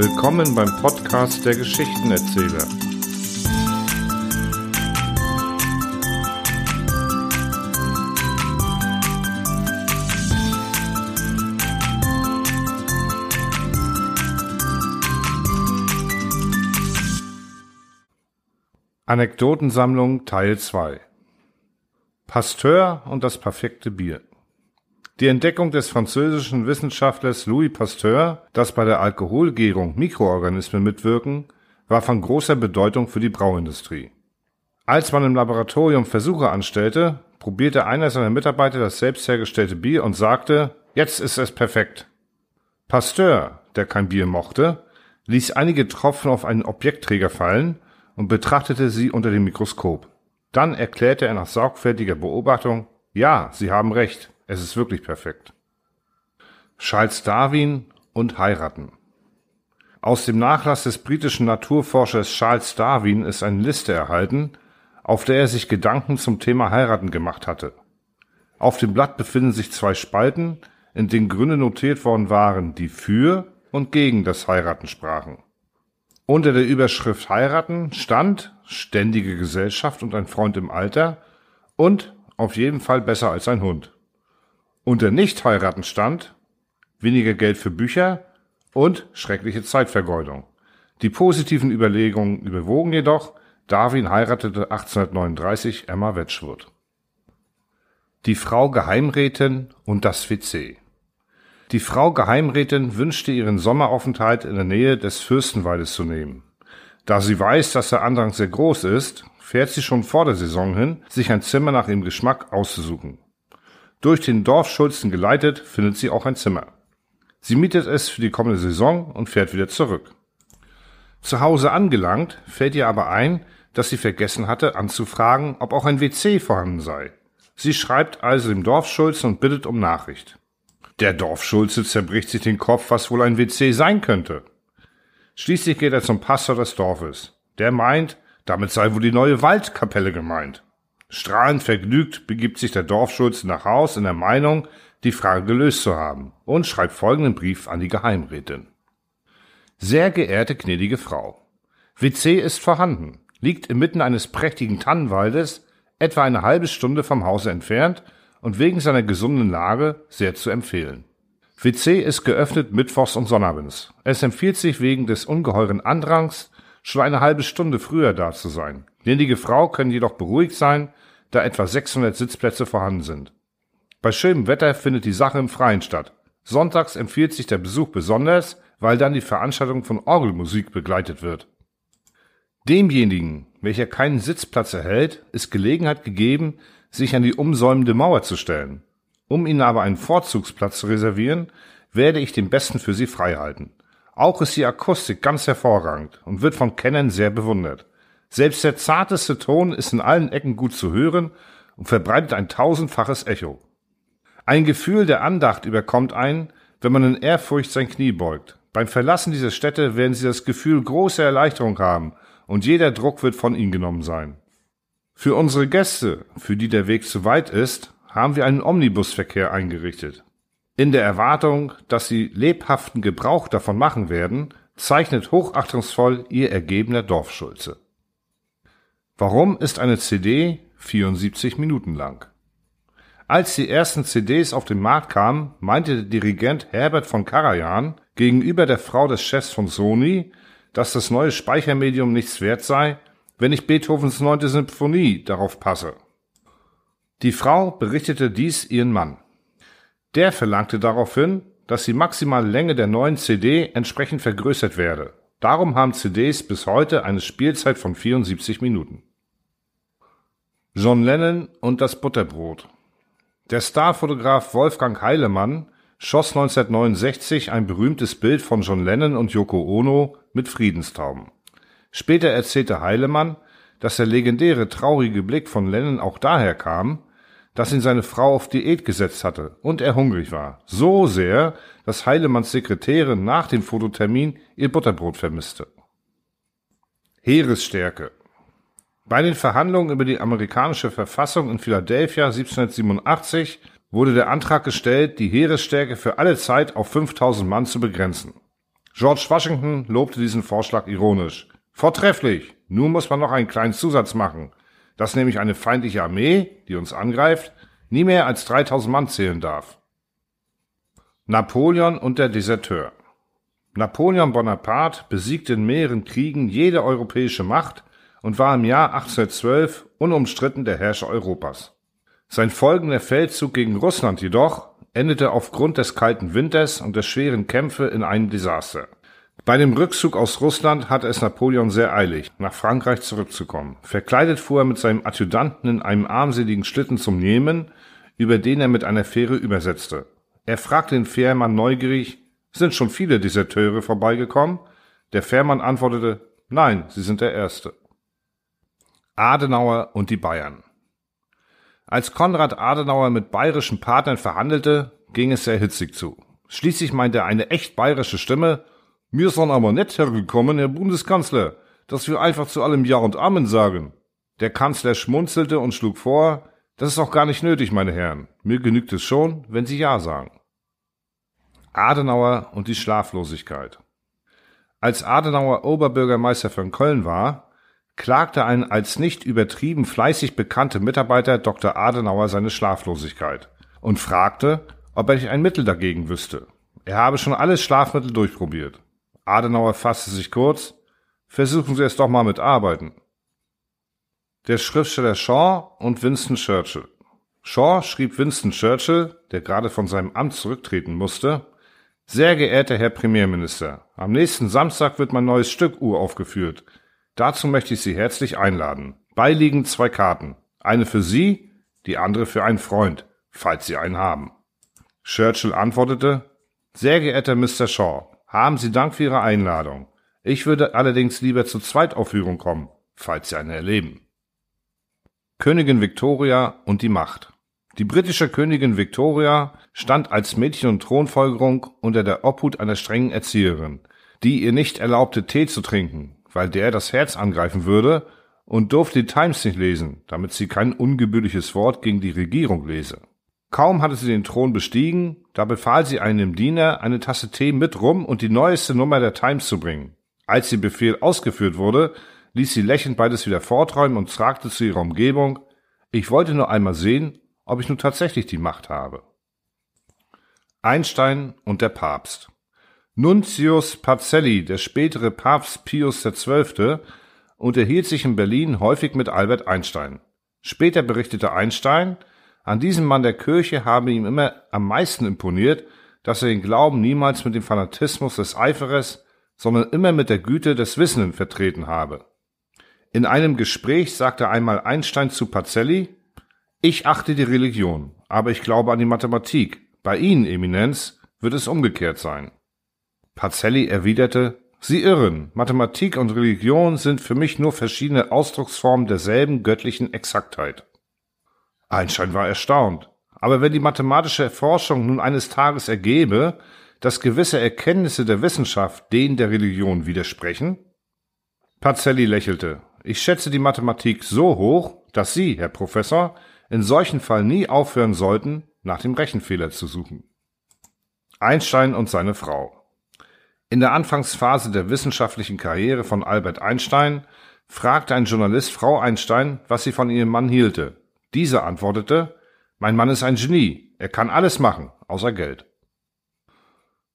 Willkommen beim Podcast der Geschichtenerzähler. Anekdotensammlung Teil 2 Pasteur und das perfekte Bier die Entdeckung des französischen Wissenschaftlers Louis Pasteur, dass bei der Alkoholgärung Mikroorganismen mitwirken, war von großer Bedeutung für die Brauindustrie. Als man im Laboratorium Versuche anstellte, probierte einer seiner Mitarbeiter das selbst hergestellte Bier und sagte, jetzt ist es perfekt. Pasteur, der kein Bier mochte, ließ einige Tropfen auf einen Objektträger fallen und betrachtete sie unter dem Mikroskop. Dann erklärte er nach sorgfältiger Beobachtung, ja, Sie haben recht, es ist wirklich perfekt. Charles Darwin und heiraten. Aus dem Nachlass des britischen Naturforschers Charles Darwin ist eine Liste erhalten, auf der er sich Gedanken zum Thema heiraten gemacht hatte. Auf dem Blatt befinden sich zwei Spalten, in denen Gründe notiert worden waren, die für und gegen das Heiraten sprachen. Unter der Überschrift Heiraten stand ständige Gesellschaft und ein Freund im Alter und auf jeden Fall besser als ein Hund. Unter Nicht-Heiraten stand weniger Geld für Bücher und schreckliche Zeitvergeudung. Die positiven Überlegungen überwogen jedoch, Darwin heiratete 1839 Emma Wedgwood. Die Frau Geheimrätin und das WC Die Frau Geheimrätin wünschte ihren Sommeraufenthalt in der Nähe des Fürstenwaldes zu nehmen. Da sie weiß, dass der Andrang sehr groß ist, fährt sie schon vor der Saison hin, sich ein Zimmer nach ihrem Geschmack auszusuchen. Durch den Dorfschulzen geleitet, findet sie auch ein Zimmer. Sie mietet es für die kommende Saison und fährt wieder zurück. Zu Hause angelangt, fällt ihr aber ein, dass sie vergessen hatte, anzufragen, ob auch ein WC vorhanden sei. Sie schreibt also dem Dorfschulzen und bittet um Nachricht. Der Dorfschulze zerbricht sich den Kopf, was wohl ein WC sein könnte. Schließlich geht er zum Pastor des Dorfes. Der meint, damit sei wohl die neue Waldkapelle gemeint. Strahlend vergnügt begibt sich der Dorfschulze nach Haus in der Meinung, die Frage gelöst zu haben und schreibt folgenden Brief an die Geheimrätin. Sehr geehrte gnädige Frau, WC ist vorhanden, liegt inmitten eines prächtigen Tannenwaldes, etwa eine halbe Stunde vom Hause entfernt und wegen seiner gesunden Lage sehr zu empfehlen. WC ist geöffnet mittwochs und sonnabends. Es empfiehlt sich wegen des ungeheuren Andrangs schon eine halbe Stunde früher da zu sein. Gnädige Frau können jedoch beruhigt sein, da etwa 600 Sitzplätze vorhanden sind. Bei schönem Wetter findet die Sache im Freien statt. Sonntags empfiehlt sich der Besuch besonders, weil dann die Veranstaltung von Orgelmusik begleitet wird. Demjenigen, welcher keinen Sitzplatz erhält, ist Gelegenheit gegeben, sich an die umsäumende Mauer zu stellen. Um Ihnen aber einen Vorzugsplatz zu reservieren, werde ich den besten für Sie freihalten. Auch ist die Akustik ganz hervorragend und wird von Kennern sehr bewundert. Selbst der zarteste Ton ist in allen Ecken gut zu hören und verbreitet ein tausendfaches Echo. Ein Gefühl der Andacht überkommt einen, wenn man in Ehrfurcht sein Knie beugt. Beim Verlassen dieser Stätte werden Sie das Gefühl großer Erleichterung haben und jeder Druck wird von Ihnen genommen sein. Für unsere Gäste, für die der Weg zu weit ist, haben wir einen Omnibusverkehr eingerichtet. In der Erwartung, dass Sie lebhaften Gebrauch davon machen werden, zeichnet hochachtungsvoll Ihr ergebener Dorfschulze. Warum ist eine CD 74 Minuten lang? Als die ersten CDs auf den Markt kamen, meinte der Dirigent Herbert von Karajan gegenüber der Frau des Chefs von Sony, dass das neue Speichermedium nichts wert sei, wenn ich Beethovens neunte Symphonie darauf passe. Die Frau berichtete dies ihren Mann. Der verlangte daraufhin, dass die maximale Länge der neuen CD entsprechend vergrößert werde. Darum haben CDs bis heute eine Spielzeit von 74 Minuten. John Lennon und das Butterbrot. Der Starfotograf Wolfgang Heilemann schoss 1969 ein berühmtes Bild von John Lennon und Yoko Ono mit Friedenstauben. Später erzählte Heilemann, dass der legendäre traurige Blick von Lennon auch daher kam, dass ihn seine Frau auf Diät gesetzt hatte und er hungrig war. So sehr, dass Heilemanns Sekretärin nach dem Fototermin ihr Butterbrot vermisste. Heeresstärke bei den Verhandlungen über die amerikanische Verfassung in Philadelphia 1787 wurde der Antrag gestellt, die Heeresstärke für alle Zeit auf 5000 Mann zu begrenzen. George Washington lobte diesen Vorschlag ironisch. Vortrefflich, nun muss man noch einen kleinen Zusatz machen, dass nämlich eine feindliche Armee, die uns angreift, nie mehr als 3000 Mann zählen darf. Napoleon und der Deserteur Napoleon Bonaparte besiegte in mehreren Kriegen jede europäische Macht und war im Jahr 1812 unumstritten der Herrscher Europas. Sein folgender Feldzug gegen Russland jedoch endete aufgrund des kalten Winters und der schweren Kämpfe in einem Desaster. Bei dem Rückzug aus Russland hatte es Napoleon sehr eilig, nach Frankreich zurückzukommen. Verkleidet fuhr er mit seinem Adjutanten in einem armseligen Schlitten zum Jemen, über den er mit einer Fähre übersetzte. Er fragte den Fährmann neugierig, sind schon viele Deserteure vorbeigekommen? Der Fährmann antwortete, nein, Sie sind der Erste. Adenauer und die Bayern. Als Konrad Adenauer mit bayerischen Partnern verhandelte, ging es sehr hitzig zu. Schließlich meinte eine echt bayerische Stimme, mir sind aber nicht hergekommen, Herr Bundeskanzler, dass wir einfach zu allem Ja und Amen sagen. Der Kanzler schmunzelte und schlug vor, das ist auch gar nicht nötig, meine Herren. Mir genügt es schon, wenn Sie Ja sagen. Adenauer und die Schlaflosigkeit. Als Adenauer Oberbürgermeister von Köln war, klagte ein als nicht übertrieben fleißig bekannter Mitarbeiter Dr. Adenauer seine Schlaflosigkeit und fragte, ob er nicht ein Mittel dagegen wüsste. Er habe schon alles Schlafmittel durchprobiert. Adenauer fasste sich kurz, versuchen Sie es doch mal mit Arbeiten. Der Schriftsteller Shaw und Winston Churchill. Shaw schrieb Winston Churchill, der gerade von seinem Amt zurücktreten musste, sehr geehrter Herr Premierminister, am nächsten Samstag wird mein neues Stück uraufgeführt. Dazu möchte ich Sie herzlich einladen. Beiliegen zwei Karten. Eine für Sie, die andere für einen Freund, falls Sie einen haben. Churchill antwortete, sehr geehrter Mr. Shaw, haben Sie Dank für Ihre Einladung. Ich würde allerdings lieber zur Zweitaufführung kommen, falls Sie eine erleben. Königin Victoria und die Macht. Die britische Königin Victoria stand als Mädchen und Thronfolgerung unter der Obhut einer strengen Erzieherin, die ihr nicht erlaubte, Tee zu trinken, weil der das Herz angreifen würde, und durfte die Times nicht lesen, damit sie kein ungebührliches Wort gegen die Regierung lese. Kaum hatte sie den Thron bestiegen, da befahl sie einem Diener, eine Tasse Tee mit Rum und die neueste Nummer der Times zu bringen. Als ihr Befehl ausgeführt wurde, ließ sie lächelnd beides wieder forträumen und fragte zu ihrer Umgebung, ich wollte nur einmal sehen, ob ich nun tatsächlich die Macht habe. Einstein und der Papst Nuntius Pacelli, der spätere Papst Pius XII., unterhielt sich in Berlin häufig mit Albert Einstein. Später berichtete Einstein, an diesem Mann der Kirche habe ihm immer am meisten imponiert, dass er den Glauben niemals mit dem Fanatismus des Eiferers, sondern immer mit der Güte des Wissenden vertreten habe. In einem Gespräch sagte einmal Einstein zu Pacelli, ich achte die Religion, aber ich glaube an die Mathematik. Bei Ihnen, Eminenz, wird es umgekehrt sein. Pacelli erwiderte, Sie irren, Mathematik und Religion sind für mich nur verschiedene Ausdrucksformen derselben göttlichen Exaktheit. Einstein war erstaunt. Aber wenn die mathematische Forschung nun eines Tages ergebe, dass gewisse Erkenntnisse der Wissenschaft denen der Religion widersprechen? Pacelli lächelte. Ich schätze die Mathematik so hoch, dass Sie, Herr Professor, in solchen Fall nie aufhören sollten, nach dem Rechenfehler zu suchen. Einstein und seine Frau. In der Anfangsphase der wissenschaftlichen Karriere von Albert Einstein fragte ein Journalist Frau Einstein, was sie von ihrem Mann hielte. Diese antwortete, mein Mann ist ein Genie, er kann alles machen, außer Geld.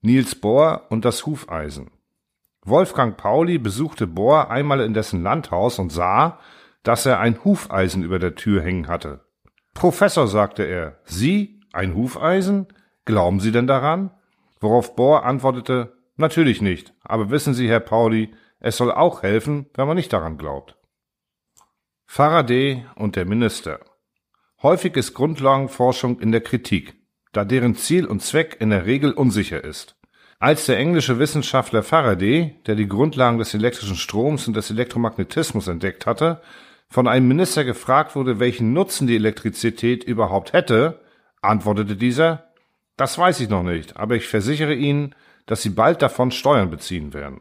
Niels Bohr und das Hufeisen. Wolfgang Pauli besuchte Bohr einmal in dessen Landhaus und sah, dass er ein Hufeisen über der Tür hängen hatte. Professor, sagte er, Sie, ein Hufeisen? Glauben Sie denn daran? Worauf Bohr antwortete, natürlich nicht, aber wissen Sie, Herr Pauli, es soll auch helfen, wenn man nicht daran glaubt. Faraday und der Minister. Häufig ist Grundlagenforschung in der Kritik, da deren Ziel und Zweck in der Regel unsicher ist. Als der englische Wissenschaftler Faraday, der die Grundlagen des elektrischen Stroms und des Elektromagnetismus entdeckt hatte, von einem Minister gefragt wurde, welchen Nutzen die Elektrizität überhaupt hätte, antwortete dieser, das weiß ich noch nicht, aber ich versichere Ihnen, dass Sie bald davon Steuern beziehen werden.